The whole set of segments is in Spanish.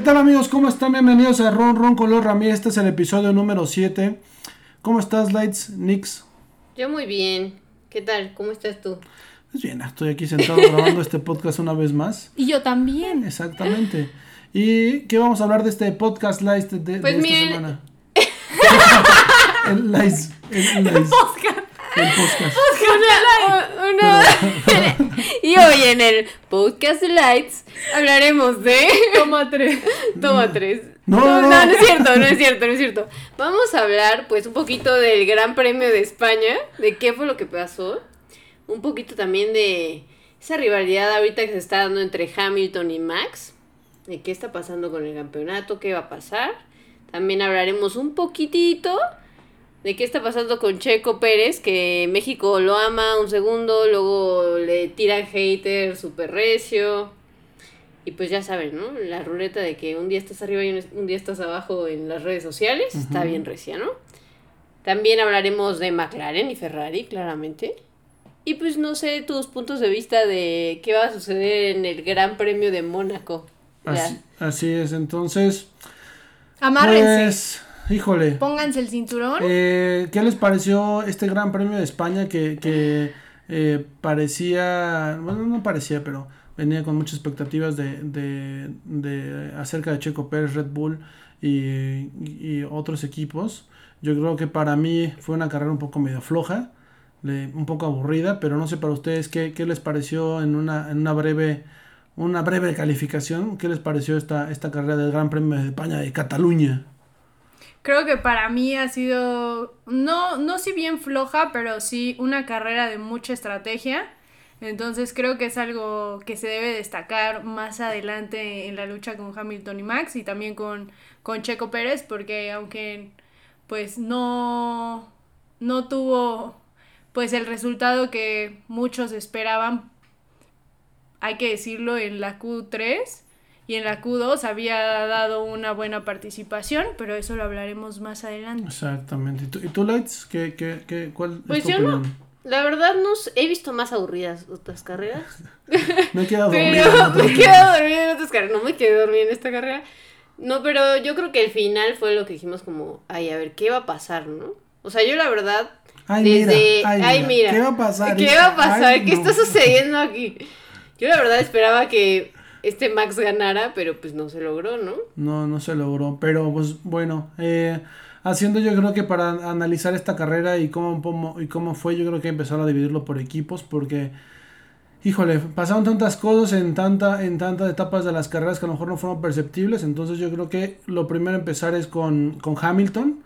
¿Qué tal amigos? ¿Cómo están? Bienvenidos a Ron Ron Color Ramírez. Este es el episodio número 7. ¿Cómo estás, Lights? Nix. Yo muy bien. ¿Qué tal? ¿Cómo estás tú? Pues bien, estoy aquí sentado grabando este podcast una vez más. Y yo también. Exactamente. ¿Y qué vamos a hablar de este podcast Lights de, de Pues esta miren. semana? el Lights. El, Oscar. El podcast. Una, una- y hoy en el podcast Lights hablaremos de... Toma tres. Toma tres. No, no, no. no, no es cierto, no es cierto, no es cierto. Vamos a hablar pues un poquito del Gran Premio de España, de qué fue lo que pasó. Un poquito también de esa rivalidad ahorita que se está dando entre Hamilton y Max. De qué está pasando con el campeonato, qué va a pasar. También hablaremos un poquitito de qué está pasando con Checo Pérez, que México lo ama un segundo, luego le tiran hater super recio. Y pues ya saben, ¿no? La ruleta de que un día estás arriba y un- día estás abajo en las redes sociales está bien recia, ¿no? También hablaremos de McLaren y Ferrari, claramente. Y pues no sé tus puntos de vista de qué va a suceder en el Gran Premio de Mónaco. Así es, entonces. Amárrense. Pues, híjole. Pónganse el cinturón. Eh, ¿Qué les pareció este Gran Premio de España que, que eh, parecía, bueno, no parecía, pero venía con muchas expectativas de, de, de acerca de Checo Pérez, Red Bull y, y otros equipos? Yo creo que para mí fue una carrera un poco medio floja, un poco aburrida, pero no sé para ustedes qué, qué les pareció en una, en una breve una breve calificación. ¿Qué les pareció esta, esta carrera del Gran Premio de España de Cataluña? Creo que para mí ha sido, no, no si bien floja, pero sí una carrera de mucha estrategia. Entonces creo que es algo que se debe destacar más adelante en la lucha con Hamilton y Max y también con, con Checo Pérez, porque aunque pues no, no tuvo pues el resultado que muchos esperaban, hay que decirlo, en la Q3 y en la Q2 había dado una buena participación, pero eso lo hablaremos más adelante. Exactamente. ¿Y tú, y tú, Lights? ¿Qué, qué, qué, ¿Cuál Pues es tu yo no-? La verdad no he visto más aburridas otras carreras. Me he quedado Pero dormido. en otro me he quedado dormida en otras carreras. No me quedé dormida en esta carrera. No, pero yo creo que el final fue lo que dijimos como, ay, a ver, ¿qué va a pasar, no? O sea, yo la verdad, Ay, desde... mira, ay, ay, mira, mira. ¿qué va a pasar, ¿Qué va a pasar? Ay, ¿Qué no. está sucediendo aquí? Yo la verdad esperaba que este Max ganara, pero pues no se logró, ¿no? No, no se logró. Pero pues bueno, eh, haciendo yo creo que para analizar esta carrera y cómo, y cómo fue, yo creo que empezaron a dividirlo por equipos porque, híjole, pasaron tantas cosas en, tanta, en tantas etapas de las carreras que a lo mejor no fueron perceptibles. Entonces yo creo que lo primero empezar es con, con Hamilton.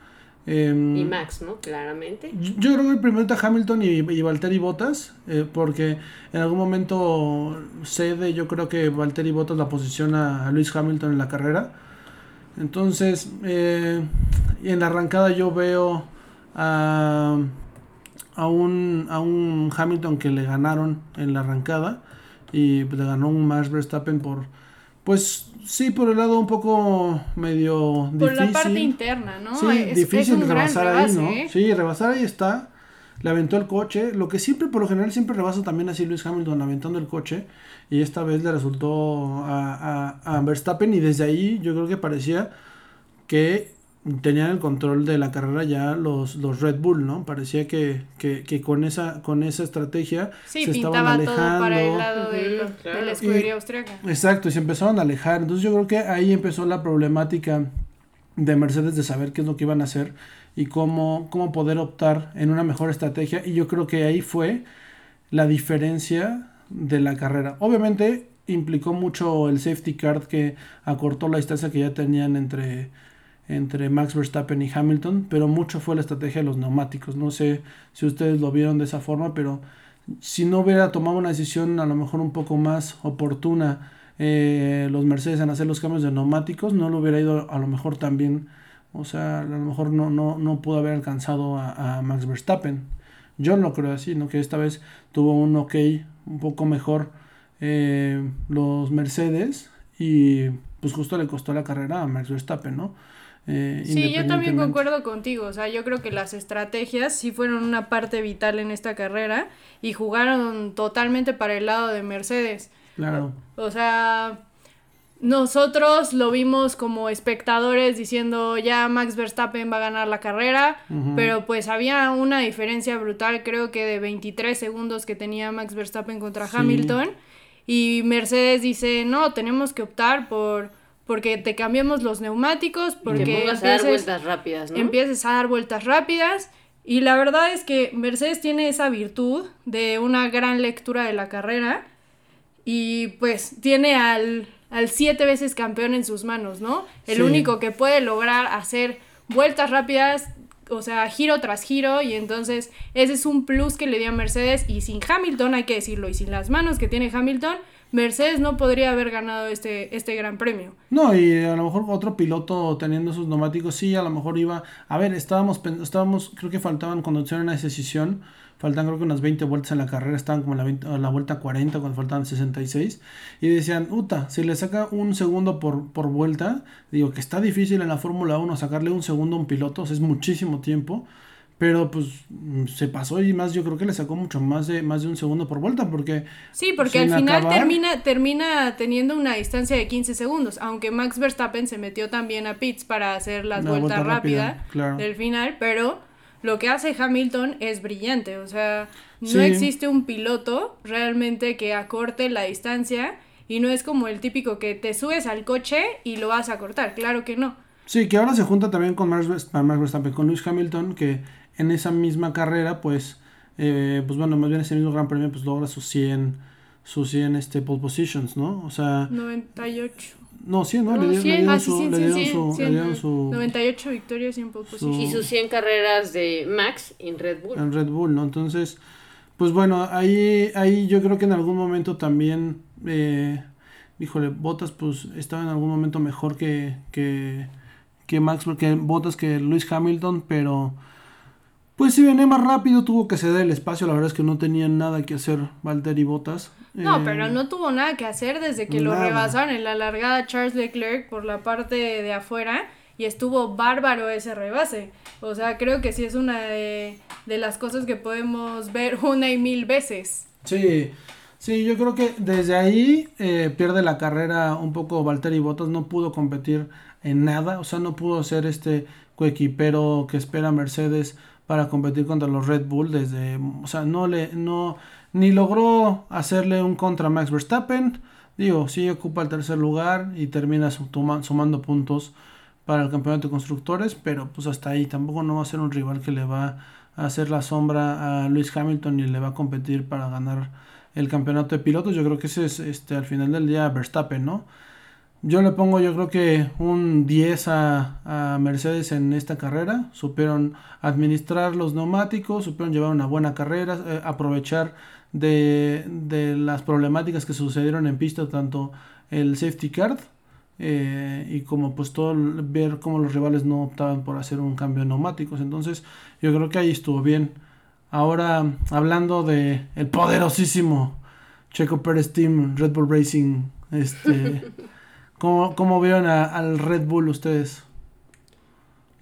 Em, Y Max, ¿no? Claramente. Yo creo que primero está Hamilton y, y Valtteri Bottas, eh, porque en algún momento cede, yo creo que Valtteri Bottas la posiciona a Luis Hamilton en la carrera. Entonces, eh, en la arrancada yo veo a, a, un, a un Hamilton que le ganaron en la arrancada y le ganó un Max Verstappen por, pues sí, por el lado un poco medio Por difícil. la parte interna, ¿no? Sí, Es- difícil rebasar ahí, rebase, ¿no? ¿eh? Sí, rebasar ahí está. Le aventó el coche. Lo que siempre, por lo general, siempre rebasa también así Luis Hamilton aventando el coche. Y esta vez le resultó a, a, a Verstappen. Y desde ahí yo creo que parecía que tenían el control de la carrera ya los, los Red Bull, ¿no? Parecía que, que, que con esa con esa estrategia Sí, se estaban pintaba alejando. todo para el lado de, Ujú, lo- claro. de la escudería austriaca. Exacto, y se empezaron a alejar. Entonces yo creo que ahí empezó la problemática de Mercedes de saber qué es lo que iban a hacer y cómo, cómo poder optar en una mejor estrategia. Y yo creo que ahí fue la diferencia de la carrera. Obviamente implicó mucho el safety card que acortó la distancia que ya tenían entre, entre Max Verstappen y Hamilton, pero mucho fue la estrategia de los neumáticos. No sé si ustedes lo vieron de esa forma, pero si no hubiera tomado una decisión a lo mejor un poco más oportuna eh, los Mercedes en hacer los cambios de neumáticos, no lo hubiera ido a lo mejor también, o sea, a lo mejor no, no, no pudo haber alcanzado a, Max Verstappen. Yo lo creo así, ¿no? Que esta vez tuvo un ok un poco mejor eh, los Mercedes y pues justo le costó la carrera a Max Verstappen, ¿no? Eh, Sí, yo también concuerdo contigo. O sea, yo creo que las estrategias sí fueron una parte vital en esta carrera y jugaron totalmente para el lado de Mercedes. Claro. O sea, nosotros lo vimos como espectadores diciendo ya Max Verstappen va a ganar la carrera, pero pues había una diferencia brutal, creo que de 23 segundos que tenía Max Verstappen contra Hamilton y Mercedes dice, "No, tenemos que optar por porque te cambiemos los neumáticos, porque a dar vueltas rápidas, ¿no? Empieces a dar vueltas rápidas." Y la verdad es que Mercedes tiene esa virtud de una gran lectura de la carrera y pues tiene al al siete veces campeón en sus manos, ¿no? El único que puede lograr hacer vueltas rápidas, o sea, giro tras giro, y entonces ese es un plus que le dio a Mercedes, y sin Hamilton, hay que decirlo, y sin las manos que tiene Hamilton, Mercedes no podría haber ganado este, este gran premio. No, y a lo mejor otro piloto teniendo sus neumáticos, sí, a lo mejor iba, a ver, estábamos, estábamos creo que faltaban conducción en esa decisión, faltan creo que unas 20 vueltas en la carrera, estaban como en la, la vuelta 40 cuando faltaban 66 y decían, uta, si le saca un segundo por, por vuelta, digo que está difícil en la Fórmula 1 sacarle un segundo a un piloto, es muchísimo tiempo, pero pues se pasó y más yo creo que le sacó mucho más de más de un segundo por vuelta porque sí porque al final termina termina teniendo una distancia de 15 segundos aunque Max Verstappen se metió también a pits para hacer las vueltas rápidas rápida, del final pero lo que hace Hamilton es brillante, o sea, no existe un piloto realmente que acorte la distancia y no es como el típico que te subes al coche y lo vas a cortar, claro que no. Sí, que ahora se junta también con Max Verstappen, con Lewis Hamilton, que en esa misma carrera, pues, eh, pues bueno, más bien ese mismo Gran Premio, pues logra sus 100, sus 100 este, pole positions, ¿no? O sea... 98. No, 100, ¿no? le, dieron, su, le dieron su, 98 victorias y en pole position. Y sus 100 carreras de Max en Red Bull. En Red Bull, ¿no? Entonces, pues bueno, ahí, ahí yo creo que en algún momento también, eh, híjole, Botas pues estaba en algún momento mejor que, que, que Max, que Botas que Luis Hamilton, pero pues si venía más rápido, tuvo que ceder el espacio. La verdad es que no tenían nada que hacer Valtteri Bottas. No, pero eh, no tuvo nada que hacer desde que lo rebasaron en la largada Charles Leclerc por la parte de afuera. Y estuvo bárbaro ese rebase. O sea, creo que sí es una de, las cosas que podemos ver una y mil veces. Sí, sí, yo creo que desde ahí eh, pierde la carrera un poco Valtteri Bottas. No pudo competir en nada. O sea, no pudo ser este coequipero que espera Mercedes para competir contra los Red Bull desde, o sea, no le, no, ni logró hacerle un contra Max Verstappen, digo, sí ocupa el tercer lugar y termina sumando puntos para el campeonato de constructores, pero pues hasta ahí tampoco no va a ser un rival que le va a hacer la sombra a Lewis Hamilton y le va a competir para ganar el campeonato de pilotos. Yo creo que ese es este al final del día Verstappen, ¿no? Yo le pongo yo creo que un 10 a, Mercedes en esta carrera. Supieron administrar los neumáticos, supieron llevar una buena carrera, eh, aprovechar de, las problemáticas que sucedieron en pista, tanto el safety card eh, y como pues todo ver cómo los rivales no optaban por hacer un cambio de neumáticos. Entonces yo creo que ahí estuvo bien. Ahora hablando de el poderosísimo Checo Pérez Team Red Bull Racing, este... ¿Cómo, cómo vieron al Red Bull ustedes?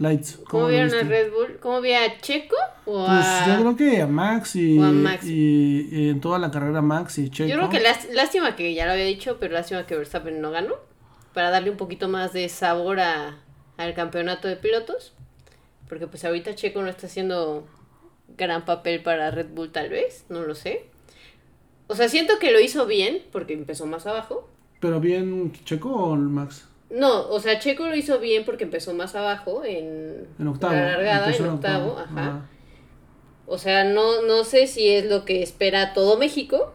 Lights. ¿Cómo, vieron a Red Bull? ¿Cómo vi a Checo? O pues yo creo que a Max y, Y, en toda la carrera Max y Checo. Yo creo que lástima que ya lo había dicho, pero lástima que Verstappen no ganó. Para darle un poquito más de sabor a, al campeonato de pilotos. Porque pues ahorita Checo no está haciendo gran papel para Red Bull tal vez, no lo sé. O sea, siento que lo hizo bien porque empezó más abajo. ¿Pero bien Checo o Max? No, o sea, Checo lo hizo bien porque empezó más abajo en, en octavo, la largada, en octavo, ajá. O sea, no, no sé si es lo que espera todo México.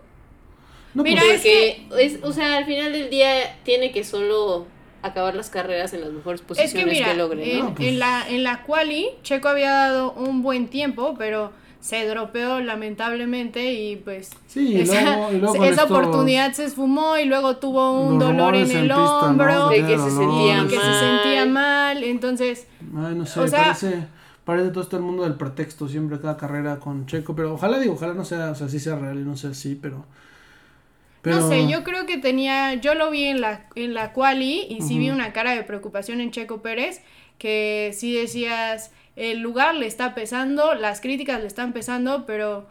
No, Mira, pues, es que... es, o sea, al final del día tiene que solo acabar las carreras en las mejores posiciones que, mira, logre, ¿no? en, en, la, en la quali, Checo había dado un buen tiempo, pero se dropeó lamentablemente y pues esa, oportunidad se esfumó y luego tuvo un dolor en el hombro de que, se sentía mal. que se sentía mal entonces Ay, no sé, parece, parece todo este el mundo del pretexto siempre cada carrera con Checo pero ojalá digo ojalá no sea o sea sí sea real y no sea así pero No sé, yo creo que tenía, yo lo vi en la, en la quali y sí vi una cara de preocupación en Checo Pérez, que sí decías, el lugar le está pesando, las críticas le están pesando, pero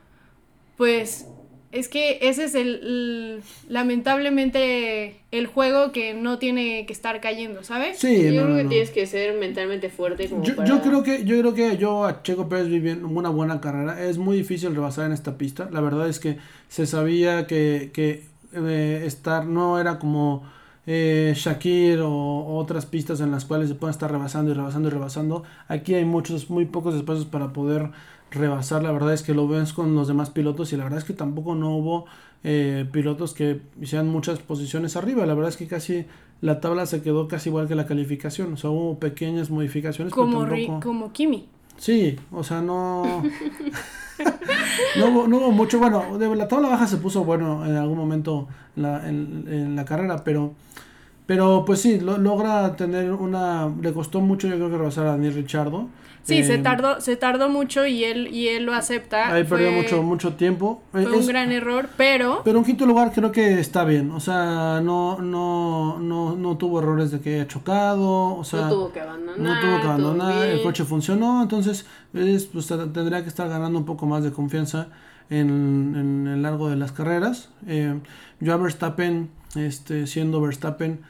pues es que ese es el, el- lamentablemente el juego que no tiene que estar cayendo, ¿sabes? Sí, Yo no, creo no, que no. tienes que ser mentalmente fuerte como Yo, para... yo creo que yo creo que yo a Checo Pérez vi bien una buena carrera. Es muy difícil rebasar en esta pista. La verdad es que se sabía que, que eh, estar no era como eh, Shakir o, o otras pistas en las cuales se pueden estar rebasando y rebasando y rebasando. Aquí hay muchos, muy pocos espacios para poder rebasar. La verdad es que lo ves con los demás pilotos y la verdad es que tampoco no hubo eh, pilotos que hicieran muchas posiciones arriba. La verdad es que casi la tabla se quedó casi igual que la calificación. O sea, hubo pequeñas modificaciones. pero Ri- como Kimi. Sí, o sea, no. no, hubo, no hubo mucho. Bueno, de la tabla baja se puso bueno en algún momento en la, en, en la carrera, pero. Pero pues sí, lo- logra tener una. Le costó mucho, yo creo que rebasar a Daniel Richardo. Sí, se Eh, tardó, se tardó mucho y él, y él lo acepta. Ahí perdió mucho, mucho tiempo. Fue Eh, un gran error, pero Pero en quinto lugar creo que está bien. O sea, no, no, no, no tuvo errores de que haya chocado. O sea, no tuvo que abandonar. no tuvo que abandonar, el coche funcionó, entonces es, pues, tendría que estar ganando un poco más de confianza en, en el largo de las carreras. Eh, yo a Verstappen, este, siendo Verstappen,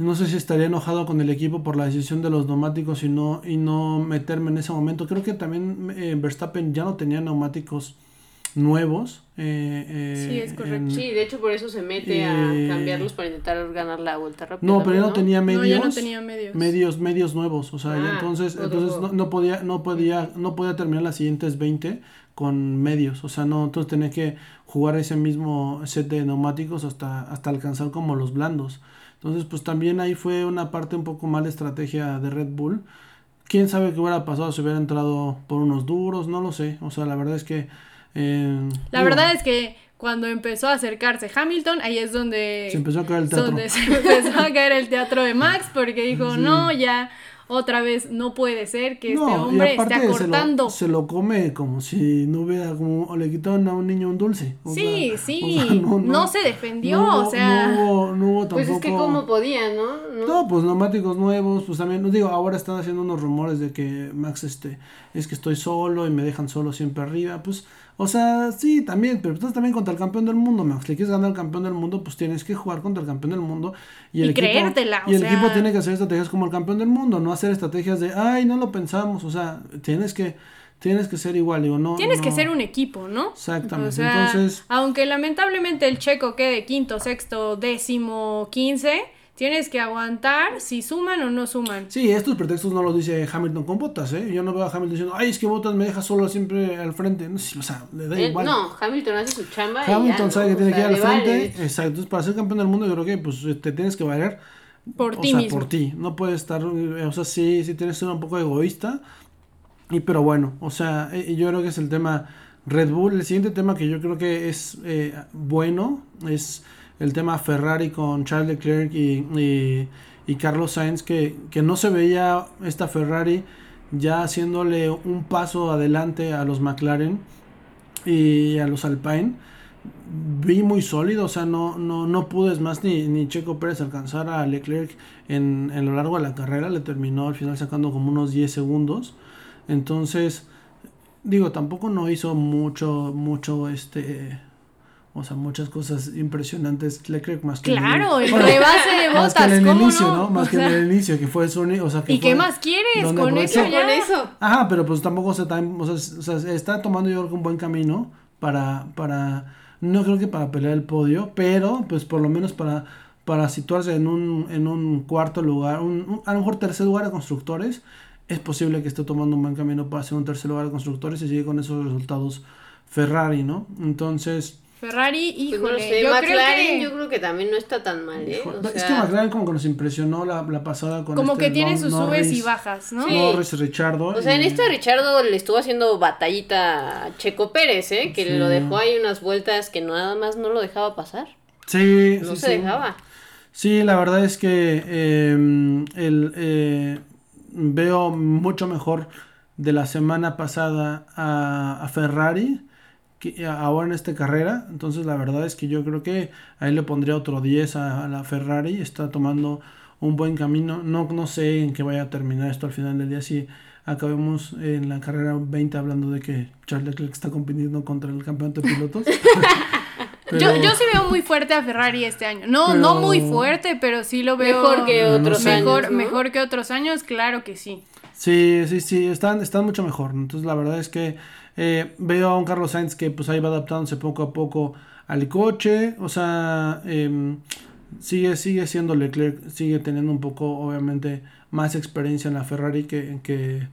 no sé si estaría enojado con el equipo por la decisión de los neumáticos y no, y no meterme en ese momento. Creo que también eh, Verstappen ya no tenía neumáticos nuevos. eh, eh, Sí, es correcto. en- Sí, de hecho por eso se mete Eh, a cambiarlos para intentar ganar la vuelta rápida. No, pero ya no tenía no, medios. ya no tenía medios. medios medios nuevos o sea Ah, entonces otro entonces no, no podía no podía no podía terminar las siguientes 20 con medios o sea no entonces tenía que jugar ese mismo set de neumáticos hasta hasta alcanzar como los blandos entonces pues también ahí fue una parte un poco mal de estrategia de Red Bull. Quién sabe qué hubiera pasado si hubiera entrado por unos duros no lo sé. O sea la verdad es que eh, La verdad es que cuando empezó a acercarse Hamilton, ahí es donde se empezó a caer el teatro. donde se empezó a caer el teatro de Max porque dijo, Sí. no, ya otra vez no puede ser que este No, hombre esté aparte se lo- acortando. Se lo, come como si no hubiera, como o le quitaron a un niño un dulce. o Sí, sea, sí, o sea, no, se defendió, no hubo- o sea, No hubo, no hubo Pues tampoco. es que como podía, ¿no? ¿no? No, pues neumáticos nuevos, pues también, digo, ahora están haciendo unos rumores de que Max, este, es que estoy solo y me dejan solo siempre arriba, pues, o sea, sí, también, pero estás también contra el campeón del mundo, Max, le quieres ganar al campeón del mundo, pues tienes que jugar contra el campeón del mundo y el Y equipo, creértela, o y el sea. equipo tiene que hacer estrategias como el campeón del mundo, no hacer estrategias de, ay, no lo pensamos, o sea, tienes que, tienes que ser igual, digo, no. tienes que ser un equipo, ¿no? Exactamente, O sea, entonces- aunque lamentablemente el checo quede quinto, sexto, décimo, quince, tienes que aguantar si suman o no suman. Sí, estos pretextos no los dice Hamilton con botas, ¿eh? Yo no veo a Hamilton diciendo, ay, es que botas me deja solo siempre al frente. No, o sea, le da Él- igual. no, Hamilton hace su chamba. y ya, Hamilton ¿no? sabe que O tiene que ir al vale, frente. Exacto. Entonces, para ser campeón del mundo, yo creo que pues te tienes que valer. Por o ti sea, mismo. por ti. No puedes estar. eh, O sea, sí, sí tienes que ser un poco egoísta. Y pero bueno, o sea, eh, yo creo que es el tema Red Bull. El siguiente tema que yo creo que es eh, bueno es el tema Ferrari con Charles Leclerc y, y, Carlos Sainz, que, que no se veía esta Ferrari ya haciéndole un paso adelante a los McLaren y a los Alpine. Vi muy sólido, o sea, no, no, no es más ni, ni Checo Pérez alcanzar a Leclerc en, en lo largo de la carrera, le terminó al final sacando como unos 10 segundos. Entonces, digo, tampoco no hizo mucho, mucho, este, o sea, muchas cosas impresionantes Leclerc más que en Claro, el bueno, rebase de más que botas, en el ¿cómo inicio, no? ¿no? Más O que sea, en el inicio, que fue su, o sea, que ¿Y qué fue más quieres? Con aprovechó. eso ya. Con eso. Ajá, pero pues tampoco se está, o sea, s- o sea, está tomando yo creo que un buen camino para, para, no creo que para pelear el podio, pero pues por lo menos para, para situarse en un, en un cuarto lugar, un, un- a lo mejor tercer lugar de constructores, es posible que esté tomando un buen camino para hacer un tercer lugar de constructores y sigue con esos resultados Ferrari, ¿no? Entonces, Ferrari, Pues híjole, no sé, yo McLaren creo que yo creo que también no está tan mal, ¿eh? hijo, O es sea, que McLaren como que nos impresionó la, la pasada con como este que tiene Nor- sus subes y Norris- bajas, ¿no? Sí. Norris y Richardo. O sea, en esta Richardo le estuvo haciendo batallita a Checo Pérez, ¿eh? Que Sí. lo dejó ahí unas vueltas que nada más no lo dejaba pasar. Sí, No sí, se sí. dejaba. Sí, la verdad es que eh, el, eh, veo mucho mejor de la semana pasada a, a Ferrari que ahora en esta carrera. Entonces la verdad es que yo creo que ahí le pondría otro 10 a, a la Ferrari. Está tomando un buen camino. No, no sé en qué vaya a terminar esto al final del día. Si acabemos en la carrera 20 hablando de que Charles Leclerc está compitiendo contra el campeonato de pilotos. Yo, yo sí veo muy fuerte a Ferrari este año. No, no muy fuerte, pero sí lo veo Mejor que no otros sé. mejor, años, ¿no? mejor que otros años, claro que sí. Sí, sí, sí, están, están mucho mejor. Entonces la verdad es que eh, veo a un Carlos Sainz que pues ahí va adaptándose poco a poco al coche. O sea, em, sigue, sigue siendo Leclerc, sigue teniendo un poco, obviamente, más experiencia en la Ferrari que, que,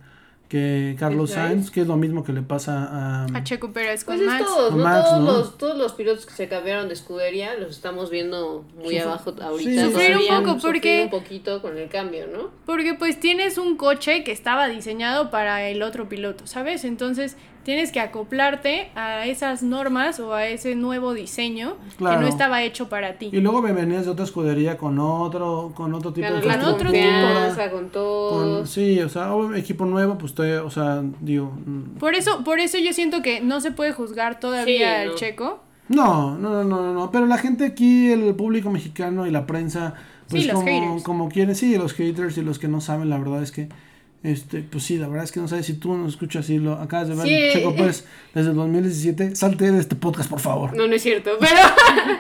que Carlos Sainz. Que es lo mismo que le pasa a... A Checo Pérez con Pues es Max. todos, ¿no? Max, todos, ¿no? Los, todos los pilotos que se cambiaron de escudería los estamos viendo muy abajo ahorita. sí. Sufrir un poco, porque- un poquito con el cambio, ¿no? Porque pues tienes un coche que estaba diseñado para el otro piloto, ¿sabes? Entonces tienes que acoplarte a esas normas o a ese nuevo diseño Claro. que no estaba hecho para ti. Y luego me venías de otra escudería con otro, con otro tipo de Ganar la Con otro confianza con con- todos. sí, o sea, ob- equipo nuevo, pues te, o sea, digo, mm, Por eso, por eso yo siento que no se puede juzgar todavía Sí, al no. Checo. No, no, no, no, no, no, pero la gente aquí, el público mexicano y la prensa, pues Sí, los como, haters. como quieren, sí, los haters y los que no saben, la verdad es que, este, pues sí, la verdad es que no sabes si tú nos escuchas y lo acabas de ver, Sí. Checo Pérez, desde el 2017, salte de este podcast, por favor. No, no es cierto, pero.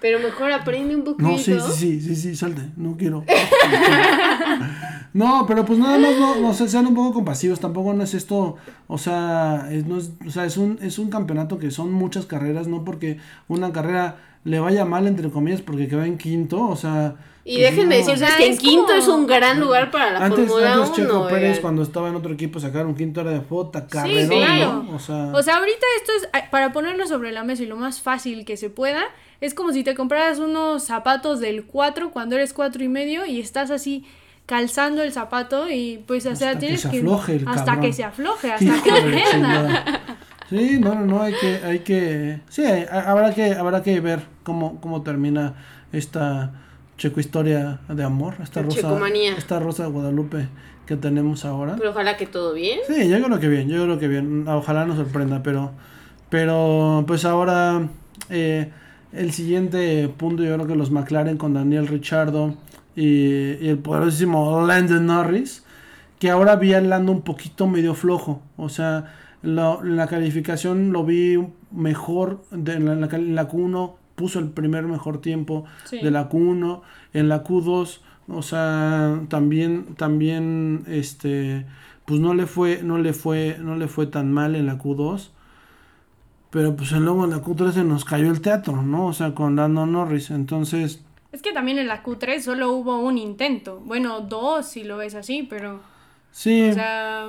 pero mejor aprende un poquito. No, sí, sí, sí, sí, sí, salte, no quiero. No, pero pues nada más no, no sé, sean un poco compasivos, tampoco no es esto, o sea, es, no es, o sea, es un, es un campeonato que son muchas carreras, no porque una carrera le vaya mal, entre comillas, porque quedó en quinto, o sea... Y pues déjenme no. decirles sea, que en quinto como- es un gran lugar para la Antes, Fórmula antes 1. Checo Pérez, cuando estaba en otro equipo, sacar un quinto era de fota, carrera, claro. ¿no? O sea, O sea, ahorita esto es para ponerlo sobre la mesa y lo más fácil que se pueda. Es como si te compraras unos zapatos del 4 cuando eres cuatro y medio y estás así calzando el zapato y pues o sea Hasta que tienes se que afloje el hasta cabrón. que se afloje, hasta que chingada. Sí, no, no, no, hay que, hay que, sí, ha- habrá que, habrá que ver cómo, cómo termina esta checo historia de amor, esta rosa, checomanía. esta rosa de Guadalupe que tenemos ahora. Pero ojalá que todo bien. Sí, yo creo que bien, yo creo que bien. Ojalá nos sorprenda, pero, pero pues ahora eh, el siguiente punto, yo creo que los McLaren con Daniel Richardo y, y el poderosísimo Landon Norris, que ahora vi al Lando un poquito medio flojo. O sea, lo- la calificación lo vi mejor de, en, la, en la Q1, puso el primer mejor tiempo Sí. de la Q1, en la Q2, o sea, también, también, este, pues no le fue, no le fue, no le fue tan mal en la Q2, pero pues luego en la Q3 se nos cayó el teatro, ¿no? O sea, con Lando Norris, entonces, Es que también en la Q3 solo hubo un intento. Bueno, dos si lo ves así, pero sí, o sea,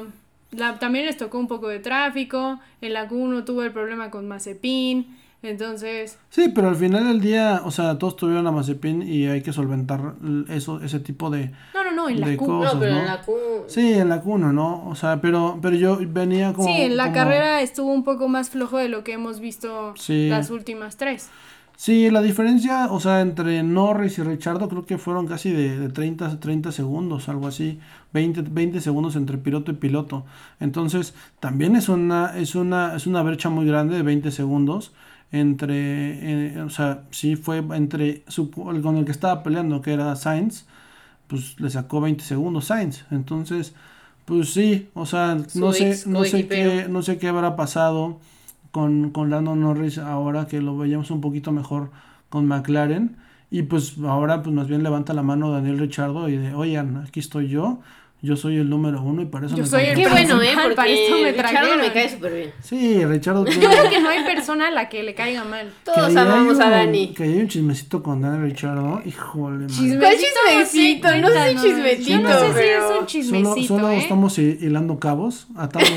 la- también les tocó un poco de tráfico. En la Q1 tuvo el problema con Mazepin. Entonces, sí, pero al final del día, o sea, todos tuvieron a Mazepin y hay que solventar eso, ese tipo de, no, no, no, en la Q. cosas, no, pero ¿no? en la Q. Sí, en la Q1, ¿no? O sea, pero, pero yo venía como... sí, en la como- carrera estuvo un poco más flojo de lo que hemos visto Sí. las últimas tres. Sí, la diferencia, o sea, entre Norris y Richardo creo que fueron casi de, de 30, 30 segundos, algo así, 20, 20 segundos entre piloto y piloto. Entonces, también es una, es una, es una brecha muy grande de 20 segundos entre, eh, o sea, sí fue entre su, con el que estaba peleando, que era Sainz, pues le sacó 20 segundos Sainz. Entonces, pues sí, o sea, no sé, no sé qué, no sé qué habrá pasado con, con Lando Norris ahora que lo veíamos un poquito mejor con McLaren. Y pues ahora pues más bien levanta la mano Daniel Richardo y de, oigan, aquí estoy yo, yo soy el número uno y para eso Yo me soy el Qué contrataron". bueno, ¿eh? Porque para esto me Richardo me cae súper bien. Sí, Richardo. Yo creo que no hay persona a la que le caiga mal. Todos amamos a Dani. Que hay un chismecito con Daniel Richardo, híjole. Chismecito, ¿Cuál chismecito? No sé si cuéntanos. chismecito, Yo no sé si es un chismecito, Solo, solo ¿eh? estamos hi- hilando cabos. Atamos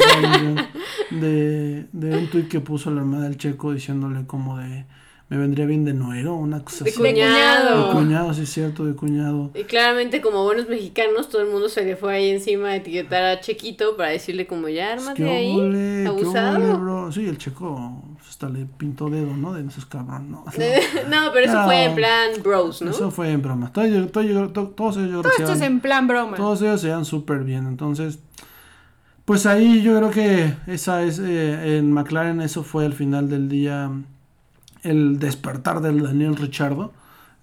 de, de, de un tuit que puso la hermana del checo diciéndole como de me vendría bien de nuero, una cosa De así. De cuñado. De cuñado, sí es cierto, de cuñado. Y claramente, como buenos mexicanos, todo el mundo se le fue ahí encima a etiquetar a Chequito para decirle como ya, Pues, ármate ¿Qué ahí. qué abusado. bro? Sí, el checo pues, hasta le pintó dedo, ¿no? De esos cabrón, ¿no? no, pero eso fue en plan bros, ¿no? Eso fue en broma. Todo ello- todo ello- to- todos ellos yo creo Todo que esto es en plan broma. Todos ellos se dan súper bien. Entonces, pues ahí yo creo que esa es, eh, en McLaren eso fue al final del día el despertar del Daniel Richardo.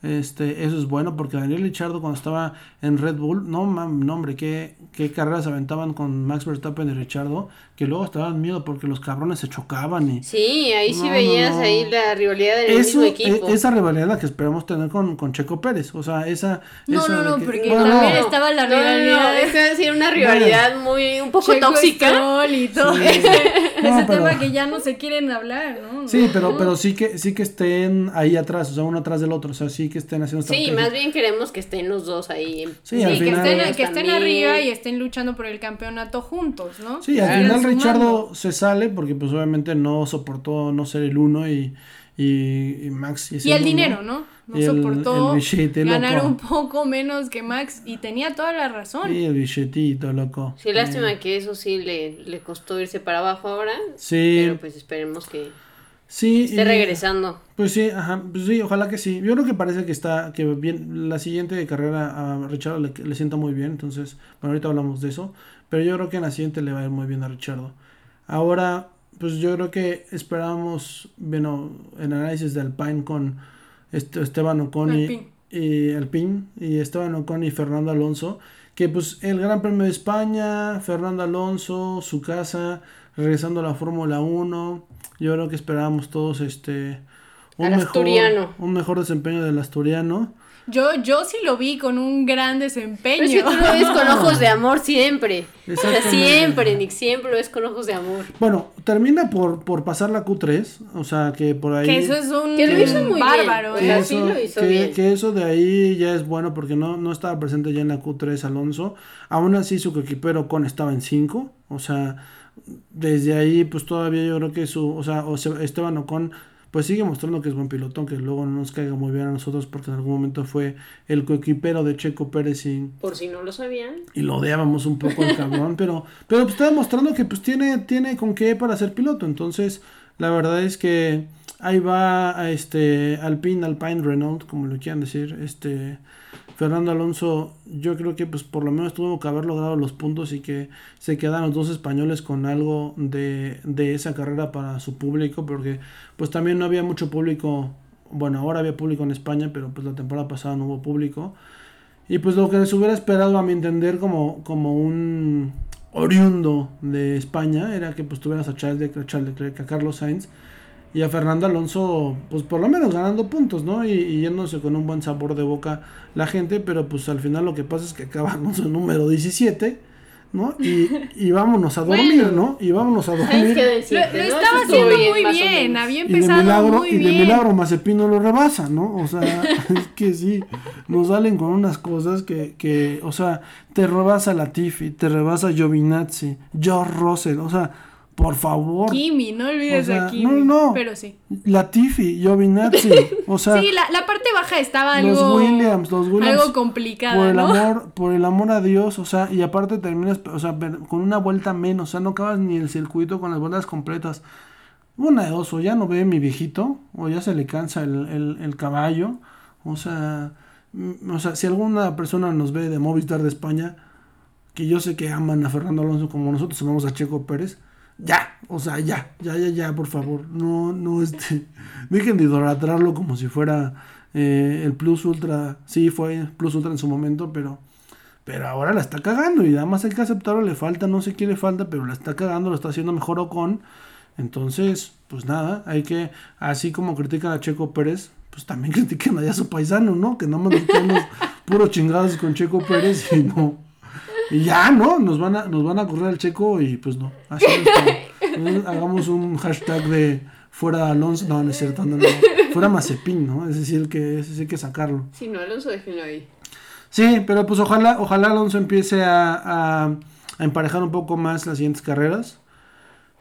Este, eso es bueno porque Daniel Ricciardo cuando estaba en Red Bull, no, mam, no hombre, qué, qué carreras aventaban con Max Verstappen y Ricciardo, que luego estaban miedo porque los cabrones se chocaban y... Sí, ahí sí No, veías no, no. ahí la rivalidad del Eso, mismo e- equipo. esa rivalidad la que esperamos tener con, con Checo Pérez, o sea, esa... No, esa no, no, que- porque bueno, también no, estaba la No, no, no, rivalidad. es que decir una rivalidad muy, un poco Checo tóxica. Y todo Sí. ese, No, ese pero- tema que ya no se quieren hablar, ¿no? Sí, No, pero, no. pero sí que sí que estén ahí atrás, o sea, uno atrás del otro, o sea, sí que estén haciendo Sí, estrategia. más bien queremos que estén los dos ahí. en- Sí, Sí, al que, final- estén, que estén arriba y estén luchando por el campeonato juntos, ¿no? Sí, al final. Richardo se sale porque pues obviamente no soportó no ser el uno y, y, y Max es Y el uno. dinero, ¿no? No Y el- soportó el billete, ganar loco. un poco menos que Max y tenía toda la razón. Sí, el billetito, loco. Sí, lástima que eso sí le, le costó irse para abajo ahora. Sí, Pero pues esperemos que sí. esté y- regresando. Pues sí, ajá, pues sí, ojalá que sí. Yo creo que parece que está, que bien, la siguiente carrera a Richardo le, le sienta muy bien, entonces, bueno, ahorita hablamos de eso, pero yo creo que en la siguiente le va a ir muy bien a Richardo. Ahora, pues yo creo que esperábamos, bueno, el análisis de Alpine con este, Esteban Ocon y, Alpine. y Alpine, y Esteban Ocon y Fernando Alonso, que pues el Gran Premio de España, Fernando Alonso, su casa, regresando a la Fórmula 1, yo creo que esperábamos todos este un Al mejor, asturiano. un mejor desempeño del asturiano. Yo, yo sí lo vi con un gran desempeño. Pero es que tú lo ves con ojos de amor siempre. O sea, siempre, Nick, siempre lo ves con ojos de amor. Bueno, termina por, por pasar la Q3, o sea que por ahí... que eso es un Que lo hizo muy bien, bárbaro. que sea, ¿eh? sí eso, lo hizo que- bien. que eso de ahí ya es bueno porque no, no estaba presente ya en la Q3 Alonso. Aún así su coequipero con estaba en 5. O sea, desde ahí pues todavía yo creo que su, o sea, o Se- Esteban Ocon pues sigue mostrando que es buen piloto, aunque luego no nos caiga muy bien a nosotros porque en algún momento fue el coequipero de Checo Pérez y, Por si no lo sabían. y lo odiábamos un poco al cabrón, pero, pero pues, está demostrando que pues tiene, tiene con qué para ser piloto. Entonces, la verdad es que ahí va a este Alpine, Alpine Renault, como lo quieran decir, este Fernando Alonso, yo creo que pues por lo menos tuvo que haber logrado los puntos y que se quedan los dos españoles con algo de, de esa carrera para su público, porque pues también no había mucho público, bueno, ahora había público en España, pero pues la temporada pasada no hubo público. Y pues lo que se hubiera esperado a mi entender como, como un oriundo de España era que pues tuvieras a Charles Leclerc, Charles Leclerc, a Carlos Sainz y a Fernando Alonso pues por lo menos ganando puntos, ¿no? Y, y yéndose con un buen sabor de boca la gente, pero pues al final lo que pasa es que acabamos en número 17, ¿no? Y, y vámonos a dormir, Bueno. ¿no? Y vámonos a dormir. Lo, ¿no? estaba haciendo muy bien, había Y de empezado milagro, muy y de milagro Mazepino lo rebasa, ¿no? O sea, es que sí, nos salen con unas cosas que, que o sea, te rebasa Latifi, te rebasa Giovinazzi, George Russell, o sea, por favor, Kimi, no olvides O sea, a Kimi. no, no. Pero sí. Latifi, Giovinazzi, o sea, sí, la, la parte baja estaba los algo, Williams, los Williams, algo complicada, por el ¿no? amor, por el amor a Dios, o sea, y aparte terminas, o sea, con una vuelta menos, o sea, no acabas ni el circuito con las vueltas completas. Una de dos, o ya no ve mi viejito, o ya se le cansa el, el, el caballo, o sea, mm, o sea, si alguna persona nos ve de Movistar de España, que yo sé que aman a Fernando Alonso como nosotros amamos a Checo Pérez, ya, o sea, ya, ya, ya, ya, por favor, no, no, este, dejen de idolatrarlo como si fuera eh, el Plus Ultra, sí fue Plus Ultra en su momento, pero, pero ahora la está cagando y nada más hay que aceptarlo, le falta, no sé qué le falta, pero la está cagando, lo está haciendo mejor Ocon, entonces, pues nada, hay que, así como critican a Checo Pérez, pues también critiquen allá a su paisano, ¿no? Que no quedamos puros chingados con Checo Pérez y no. Y ya, ¿no? Nos van a, nos van a correr al Checo y pues no. Así está. Entonces, hagamos un hashtag de fuera Alonso. No, no es cierto, no, no. Fuera Mazepin, ¿no? Es decir, que ese sí hay que sacarlo. Sí, no, Alonso, déjenlo ahí. Sí, pero pues ojalá, ojalá Alonso empiece a, a, a emparejar un poco más las siguientes carreras.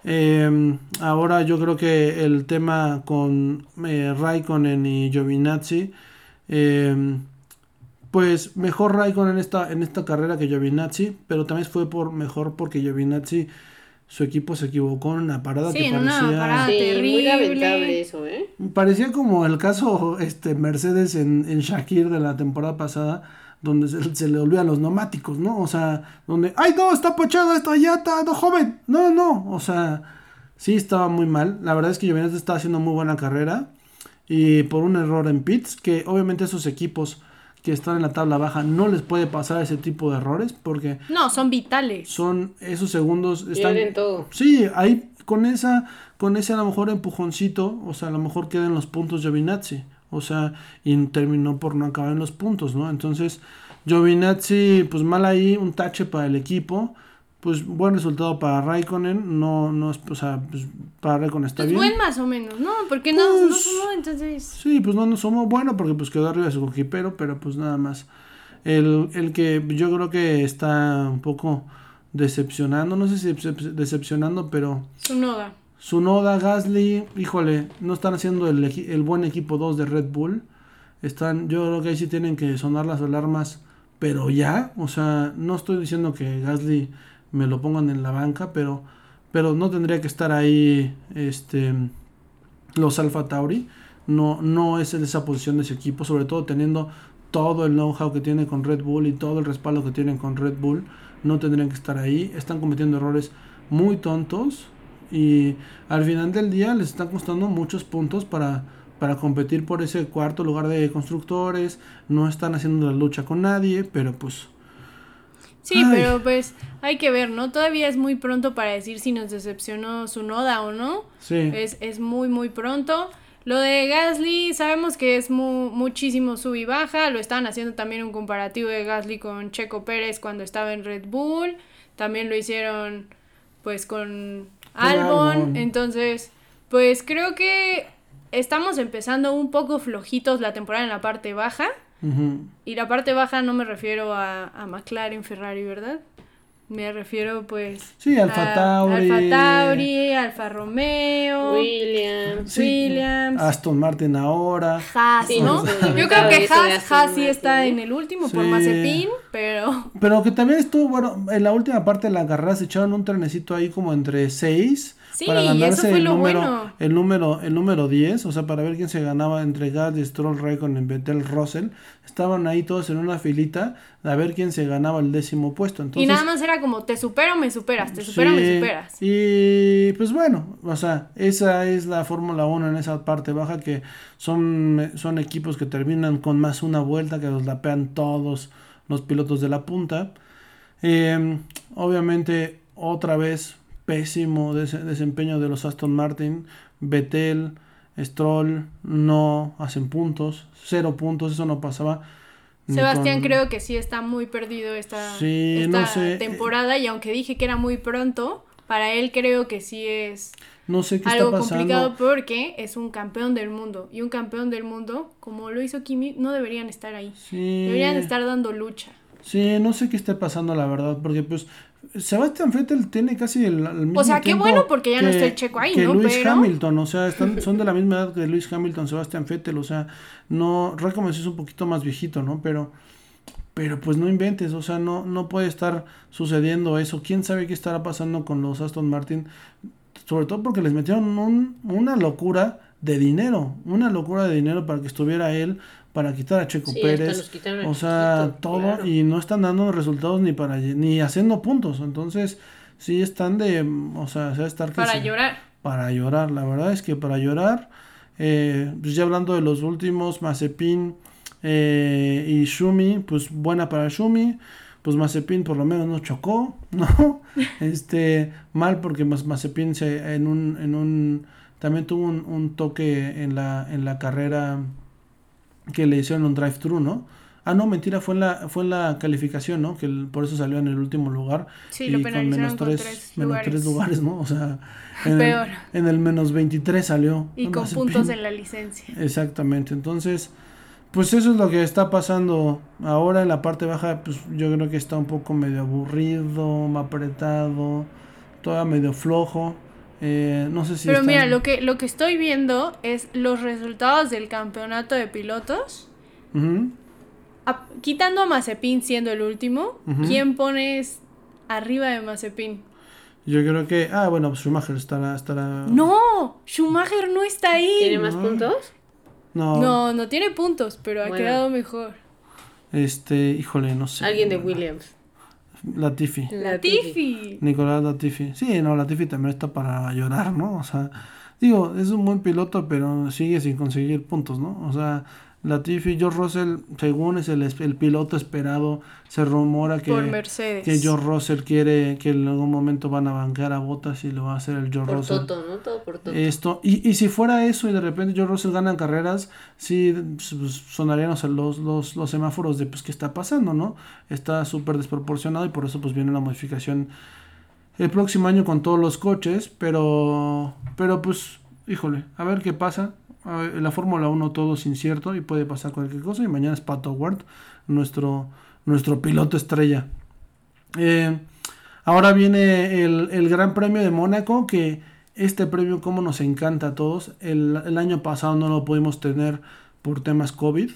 Eh, ahora yo creo que el tema con eh, Raikkonen y Giovinazzi, eh, pues mejor Raikkonen en esta, en esta carrera que Giovinazzi, pero también fue por mejor porque Giovinazzi, su equipo se equivocó en una parada Sí, que una parecía... parada. Sí, muy terrible. lamentable eso, ¿eh? Parecía como el caso este Mercedes en, en Shakir de la temporada pasada, donde se, se le olvidan los neumáticos, ¿no? O sea, donde, ¡ay, no! Está pochado esto, ya está, no, joven. No, no, o sea, sí estaba muy mal. La verdad es que Giovinazzi está haciendo muy buena carrera. y por un error en pits, que obviamente esos equipos que están en la tabla baja no les puede pasar ese tipo de errores porque No, son vitales. son esos segundos están Pierden todo. Sí, ahí con esa con ese a lo mejor empujoncito, o sea, a lo mejor quedan los puntos Giovinazzi, o sea, y terminó por no acabar en los puntos, ¿no? Entonces, Giovinazzi pues mal ahí, un tache para el equipo. Pues buen resultado para Raikkonen, no no es, o sea, pues, para Raikkonen está Pues bien. buen más o menos, ¿no? Porque no, no Pues- sumó, entonces. Sí, pues no nos somos bueno porque pues quedó arriba de su coquipero, pero pues nada más. El, el que yo creo que está un poco decepcionando, no sé si decep- decepcionando, pero Su noda. Sunoda, Gasly, híjole, no están haciendo el, el buen equipo 2 de Red Bull. Están, yo creo que ahí sí tienen que sonar las alarmas, pero ya, o sea, no estoy diciendo que Gasly me lo pongan en la banca, pero, pero no tendría que estar ahí este los Alfa Tauri. No, no es esa posición de ese equipo, sobre todo teniendo todo el know-how que tiene con Red Bull y todo el respaldo que tienen con Red Bull. No tendrían que estar ahí. Están cometiendo errores muy tontos y al final del día les están costando muchos puntos para, para competir por ese cuarto lugar de constructores. No están haciendo la lucha con nadie, pero pues Sí, Ay. pero pues hay que ver, ¿no? Todavía es muy pronto para decir si nos decepcionó su noda o no. sí. Es, es muy, muy pronto. Lo de Gasly, sabemos que es mu- muchísimo sub y baja. Lo estaban haciendo también un comparativo de Gasly con Checo Pérez cuando estaba en Red Bull. También lo hicieron pues con Albon. Albon. Entonces, pues creo que estamos empezando un poco flojitos la temporada en la parte baja. Ujú. Y la parte baja no me refiero a, a McLaren, Ferrari, ¿verdad? Me refiero pues Sí, Alfa a Tauri. Alfa Tauri, Alfa Romeo, Williams. Sí, Williams, Aston Martin ahora. Haas, Sí, ¿no? Yo creo que Haas, Haas sí está en el último por. Mazepin, pero Pero que también estuvo, bueno, en la última parte de la carrera se echaron un trenecito ahí como entre 6 Sí, para y ganarse eso fue el lo número, bueno. el número, el número 10, o sea, para ver quién se ganaba entre Gasly, Stroll, Raikkonen, Vettel, Russell. Estaban ahí todos en una filita a ver quién se ganaba el décimo puesto. Entonces, y nada más era como te supero, me superas, te supero, Sí, me superas. Y pues bueno, o sea, esa es la Fórmula 1 en esa parte baja que son, son equipos que terminan con más una vuelta, que los lapean todos los pilotos de la punta. Eh, obviamente, otra vez, pésimo des- desempeño de los Aston Martin, Vettel, Stroll, no hacen puntos, cero puntos, eso no pasaba. Sebastián con- creo que sí está muy perdido esta, Sí, esta no sé. temporada y aunque dije que era muy pronto, para él creo que sí es No sé qué algo está complicado porque es un campeón del mundo y un campeón del mundo como lo hizo Kimi no deberían estar ahí Sí. deberían estar dando lucha Sí, no sé qué está pasando, la verdad, porque pues Sebastián Vettel tiene casi el, el mismo O sea, qué bueno, porque ya no que- está el checo ahí, que ¿no? Luis Pero- Hamilton, o sea, están, son de la misma edad que Luis Hamilton, Sebastián Vettel, o sea, no, Raikkonen es un poquito más viejito, ¿no? Pero, pero pues no inventes, o sea, no, no puede estar sucediendo eso. ¿Quién sabe qué estará pasando con los Aston Martin? Sobre todo porque les metieron un- una locura de dinero, una locura de dinero para que estuviera él, para quitar a Checo Sí, Pérez. O sea, todo claro. y no están dando resultados ni para ni haciendo puntos. Entonces, sí están de, o sea, se va a estar para se- llorar para llorar. La verdad es que para llorar, eh, pues ya hablando de los últimos, Mazepin eh, y Shumi, pues buena para Shumi. Pues Mazepin por lo menos no chocó, ¿no? este, mal porque Maz- Mazepin se, en un, en un, también tuvo un, un toque en la, en la carrera que le hicieron un drive-thru, ¿no? Ah, no, mentira, fue en la, fue en la calificación, ¿no? Que el- por eso salió en el último lugar. Sí, y lo con menos tres, tres menos tres lugares, ¿no? O sea, en Peor. El, en el menos 23 salió. y con puntos en la licencia Exactamente, entonces, pues eso es lo que está pasando ahora en la parte baja, pues yo creo que está un poco medio aburrido, apretado, todavía medio flojo. Eh, no sé si pero están- mira lo que lo que estoy viendo es los resultados del campeonato de pilotos. A- quitando a Mazepin siendo el último quién pones arriba de Mazepin Yo creo que, ah, bueno, pues Schumacher estará, estará... no Schumacher no está ahí ¿Tiene más No. puntos? No, No, no tiene puntos, pero ha quedado mejor. este, híjole, no sé. Alguien de Williams. Latifi. Latifi. Nicolás Latifi. Sí, no, Latifi también está para llorar, ¿no? O sea, digo, es un buen piloto, pero sigue sin conseguir puntos, ¿no? O sea, Latifi, George Russell, según es el, el piloto esperado, se rumora que, Por Mercedes. que George Russell quiere que en algún momento van a bancar a Botas y lo va a hacer el George Por Russell. Toto, ¿no? Todo por Toto. Esto, y, y si fuera eso y de repente George Russell gana carreras, sí pues, sonarían o sea, los, los, los semáforos de pues qué está pasando, ¿no? Está súper desproporcionado y por eso pues viene la modificación el próximo año con todos los coches, pero pero pues híjole, a ver qué pasa. A ver, la Fórmula 1 todo es incierto y puede pasar cualquier cosa y mañana es Pato Ward, nuestro nuestro piloto estrella. Eh, ahora viene el, el Gran Premio de Mónaco, que este premio como nos encanta a todos. El, el año pasado no lo pudimos tener por temas COVID,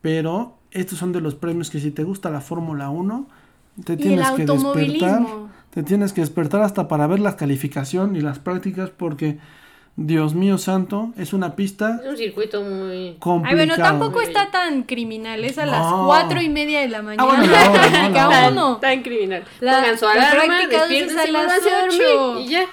pero estos son de los premios que si te gusta la Fórmula 1, te tienes que despertar. Te tienes que despertar hasta para ver la calificación y las prácticas porque, Dios mío santo, es una pista Es un circuito muy... Ay, complicada. bueno, tampoco está tan criminal. Es a las cuatro y media de la mañana. bueno, la hora, ¿no? Tan criminal. La- Pongan su la alarma, despiértense a las ocho. Y ya.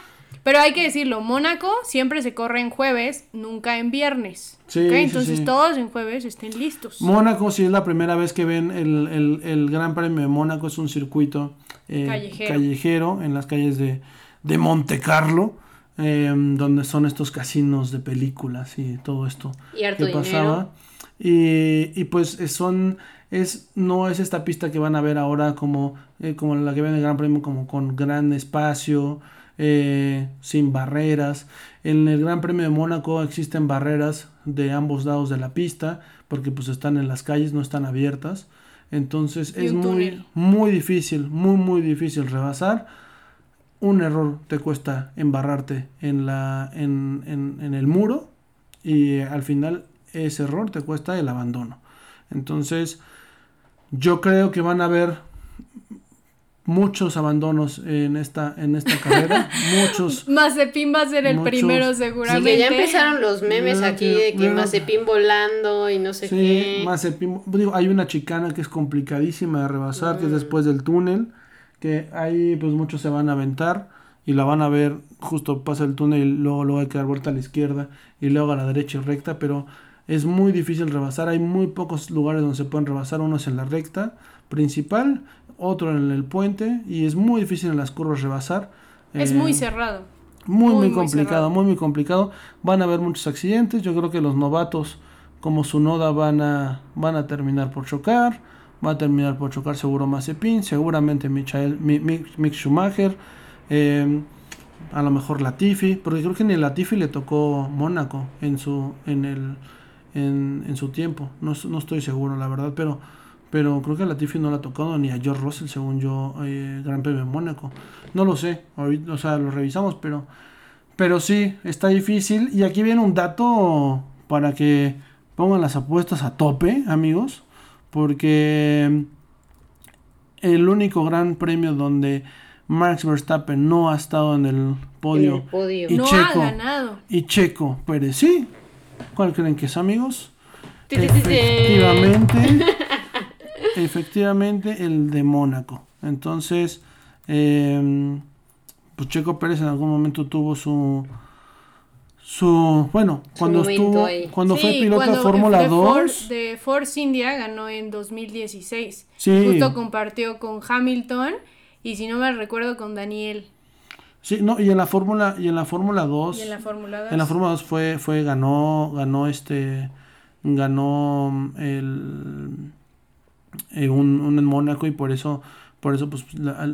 Pero hay que decirlo, Mónaco siempre se corre en jueves, nunca en viernes. Sí, Entonces sí. todos en jueves estén listos. Mónaco, si es la primera vez que ven el, el- el Gran Premio de Mónaco, es un circuito eh, Callejero. callejero en las calles de, de Monte Carlo, eh, donde son estos casinos de películas y todo esto Y que pasaba. Y, y pues son, es, no es esta pista que van a ver ahora como, eh, como la que ven en el Gran Premio, como con gran espacio, eh, sin barreras. En el Gran Premio de Mónaco existen barreras de ambos lados de la pista, porque pues están en las calles, no están abiertas. Entonces es muy, túnel. muy difícil, muy, muy difícil rebasar. Un error te cuesta embarrarte en, la, en, en, en el muro y eh, al final ese error te cuesta el abandono. Entonces, yo creo que van a haber muchos abandonos en esta, en esta carrera. muchos. Mazepin va a ser el Muchos- primero Sí, seguramente. que ya empezaron los memes aquí que- de que. Mazepin volando y no sé Sí, qué. Mazepin- digo, hay una chicana que es complicadísima de rebasar, que es después del túnel, que ahí pues muchos se van a aventar y la van a ver, justo pasa el túnel y luego, luego hay que dar vuelta a la izquierda y luego a la derecha y recta, pero es muy difícil rebasar, hay muy pocos lugares donde se pueden rebasar, uno es en la recta principal, otro en el puente y es muy difícil en las curvas rebasar. Es Eh, muy cerrado. muy, muy, complicado, muy, muy complicado. Van a haber muchos accidentes. Yo creo que los novatos, como su noda, van a, van a terminar por chocar. Va a terminar por chocar seguro Mazepin, seguramente Michael, Mi- Mi- Mick Schumacher, eh, a lo mejor Latifi, porque creo que ni Latifi le tocó Mónaco en su, en el, en, su tiempo. No, no estoy seguro, la verdad, pero, pero creo que a Latifi no le ha tocado ni a George Russell, según yo, eh, Gran Premio de Mónaco. No lo sé, o sea, lo revisamos, pero, pero sí, está difícil. Y aquí viene un dato para que pongan las apuestas a tope, amigos, porque el único gran premio donde Max Verstappen no ha estado en el En podio el podio. Y no Checo. ha ganado. y Checo Pérez sí. ¿Cuál creen que es, amigos? Ti, ti, ti, ti. Efectivamente, efectivamente el de Mónaco. Entonces, eh, pues Checo Pérez en algún momento tuvo su su bueno cuando estuvo ahí. cuando fue Sí, piloto de Fórmula de 2 Force- de Force India ganó en 2016. Sí. Justo compartió con Hamilton y si no me recuerdo con Daniel sí no y en la Fórmula y en la Fórmula 2 y en la Fórmula 2. En la Fórmula 2 fue, fue, ganó, ganó este, ganó el, eh, un, un en Mónaco y por eso, por eso pues la-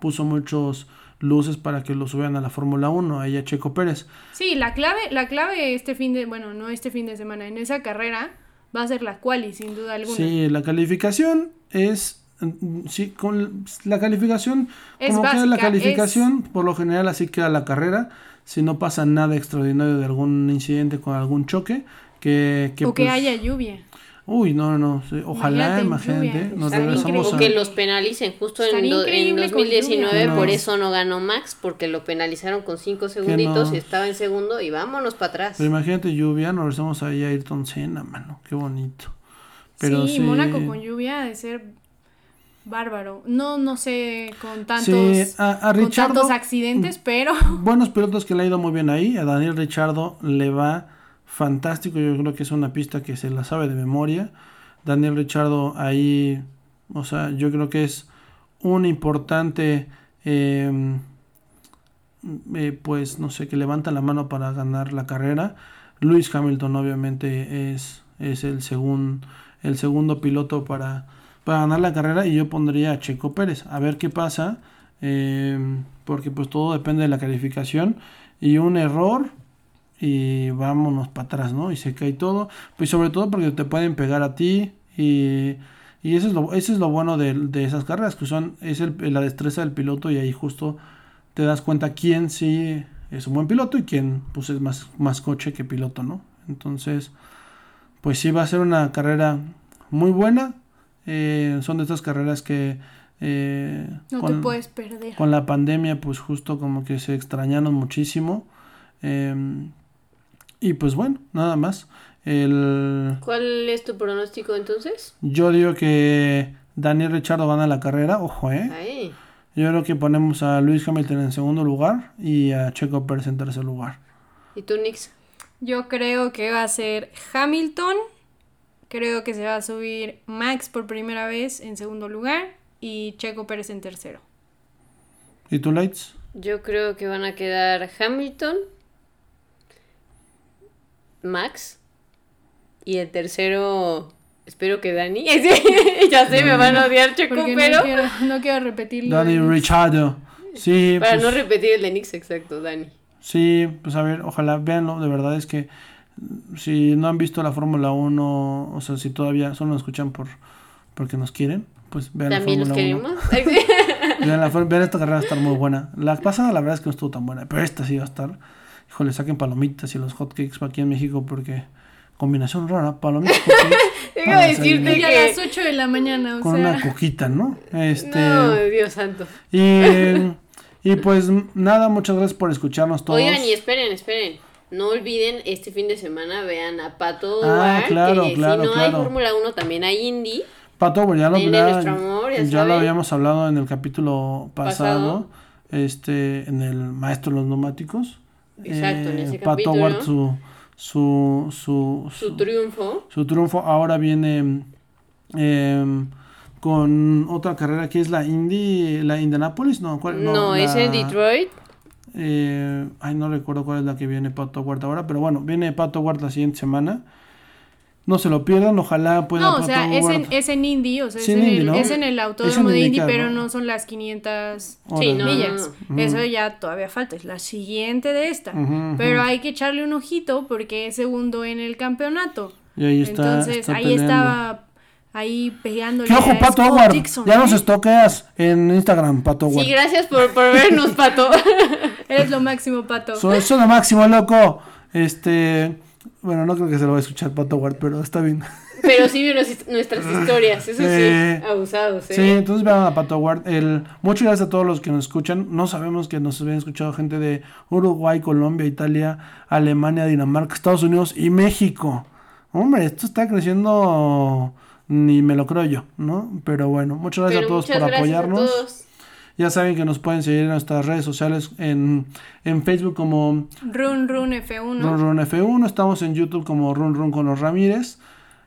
puso muchos luces para que lo subieran a la Fórmula 1, ahí a Checo Pérez. Sí, la clave, la clave este fin de, bueno, no este fin de semana, en esa carrera va a ser la quali, sin duda alguna. Sí, la calificación es, sí, con la calificación, Es como queda la calificación, por lo general así queda la carrera, si no pasa nada extraordinario de algún incidente con algún choque, que, que o que pues, haya lluvia. Uy, no, no, sí, ojalá, Imagínate, nos regresamos increíble. a... Que los penalicen. Justo en, do- en increíble con 2019, lluvia. por No. eso no ganó Max, porque lo penalizaron con 5 segunditos no. y estaba en segundo y vámonos para atrás. Pero imagínate lluvia, nos regresamos ahí a Ayrton Senna, mano, qué bonito. Pero sí, sí, Mónaco con lluvia ha de ser bárbaro. No, no sé, con tantos, Sí, a, a con Richardo, tantos accidentes, pero buenos pilotos que le ha ido muy bien ahí. A Daniel Richardo le va fantástico. Yo creo que es una pista que se la sabe de memoria. Daniel Richardo ahí, o sea, yo creo que es un importante, eh, eh, pues no sé, que levanta la mano para ganar la carrera. Lewis Hamilton obviamente es, es el, segun- el segundo piloto para, para ganar la carrera y yo pondría a Checo Pérez. A ver qué pasa, eh, porque pues todo depende de la calificación y un error y vámonos para atrás, ¿no? Y se cae todo, pues sobre todo porque te pueden pegar a ti y, y eso es lo, eso es lo bueno de, de esas carreras, que son, es el- la destreza del piloto y ahí justo te das cuenta quién sí es un buen piloto y quién pues es más, más coche que piloto, ¿no? Entonces, pues sí va a ser una carrera muy buena, eh, son de estas carreras que... eh, no te con- puedes perder. con la pandemia, pues justo como que se extrañaron muchísimo. eh, y pues bueno, nada más. El, ¿Cuál es tu pronóstico entonces? yo digo que Daniel Richardo gana la carrera, ojo, eh. Yo creo que ponemos a Luis Hamilton en segundo lugar y a Checo Pérez en tercer lugar. ¿y tú, Nix? Yo creo que va a ser Hamilton. Creo que se va a subir Max por primera vez en segundo lugar y Checo Pérez en tercero. ¿Y tú, Lights? Yo creo que van a quedar Hamilton, Max y el tercero, espero que Dani. ya sé, me van a odiar, Checo, Porque pero no, quiero, no quiero repetirlo. Dani Richardo. Sí, para pues, no repetir el de Nix, exacto, Dani. sí, pues a ver, ojalá véanlo. De verdad es que si no han visto la Fórmula 1, o sea, si todavía solo nos escuchan por porque nos quieren, pues vean la También Fórmula 1. queremos. Vean, la, vean esta carrera va a estar muy buena. La pasada la verdad es que no estuvo tan buena, pero esta sí va a estar. Híjole, saquen palomitas y los hotcakes aquí en México porque combinación rara, palomitas para decirte. Y a que... las 8 de la mañana, o con sea. una coquita, ¿no? Este No, Dios santo. y, y pues nada, muchas gracias por escucharnos todos. Oigan, y esperen, esperen. No olviden, este fin de semana vean a Pato Ah, claro, que claro, si no hay. Fórmula 1 también hay Indy. Pato, pues ya lo, ya- nuestro amor, ya ya lo habíamos hablado en el capítulo pasado, Pasado. este, en el maestro de los neumáticos. Eh, Exacto, en ese Pato capítulo. Su, su, su, Su triunfo. su triunfo ahora viene em, con otra carrera que es la Indy, la Indianapolis, no, ¿cuál? No, es en Detroit. eh, ay, no recuerdo cuál es la que viene Pato Ward ahora, pero bueno, viene Pato Ward la siguiente semana. No se lo pierdan, ojalá pueda No, o Pato sea, es en, es en Indy, o sea, Sí, es, en el, ¿no? es en el Es autódromo en de Indy, IndyCar, pero ¿no? no son las 500 Sí, no, millas. no, no. Eso ya todavía falta, es la siguiente de esta. Pero hay que echarle un ojito porque es segundo en el campeonato. Y ahí está. Entonces, está ahí peleando. estaba ahí pegándole ¿Qué ojo, a Pato Howard? Ya ¿eh? nos estoqueas en Instagram, Pato Howard. Sí, gracias por, por vernos, Pato. Eres lo máximo, Pato. Soy, soy lo máximo, loco. Este. Bueno, no creo que se lo va a escuchar Pato Howard, pero está bien. Pero sí vio nuestras historias, eso sí, Sí. abusados, ¿eh? Sí, entonces vean a Pato Howard. El, muchas gracias a todos los que nos escuchan. No sabemos que nos habían escuchado gente de Uruguay, Colombia, Italia, Alemania, Dinamarca, Estados Unidos y México. Hombre, esto está creciendo. Ni me lo creo yo, ¿no? Pero bueno, muchas gracias Pero a todos muchas por gracias apoyarnos. a todos. Ya saben que nos pueden seguir en nuestras redes sociales en, en Facebook como Run Run F1. Run Run F1, estamos en YouTube como Run Run con los Ramírez.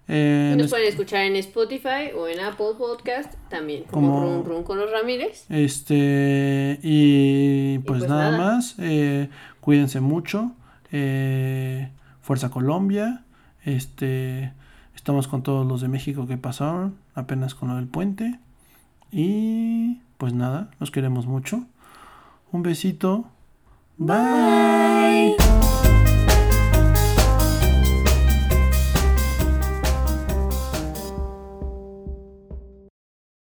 eh, Nos pueden escuchar en Spotify o en Apple Podcast también, como, Como- Run Run con los Ramírez. este y pues, pues nada, nada. más, eh, cuídense mucho, eh, Fuerza Colombia, este estamos con todos los de México que pasaron, apenas con lo del puente y pues nada, los queremos mucho, un besito, bye.